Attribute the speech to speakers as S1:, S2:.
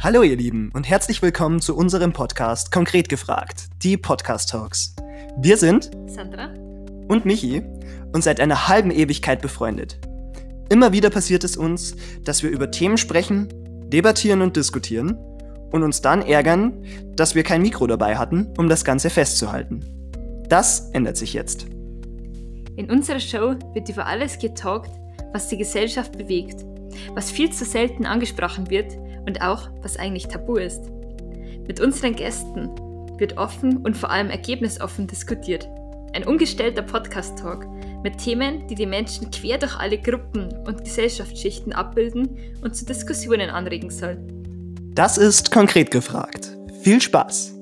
S1: Hallo ihr Lieben und herzlich willkommen zu unserem Podcast Konkret gefragt, die Podcast Talks. Wir sind
S2: Sandra
S1: und Michi und seit einer halben Ewigkeit befreundet. Immer wieder passiert es uns, dass wir über Themen sprechen, debattieren und diskutieren und uns dann ärgern, dass wir kein Mikro dabei hatten, um das Ganze festzuhalten. Das ändert sich jetzt.
S2: In unserer Show wird über alles getalkt, was die Gesellschaft bewegt, was viel zu selten angesprochen wird und auch was eigentlich tabu ist. Mit unseren Gästen wird offen und vor allem ergebnisoffen diskutiert. Ein ungestellter Podcast-Talk mit Themen, die die Menschen quer durch alle Gruppen und Gesellschaftsschichten abbilden und zu Diskussionen anregen soll.
S1: Das ist konkret gefragt. Viel Spaß!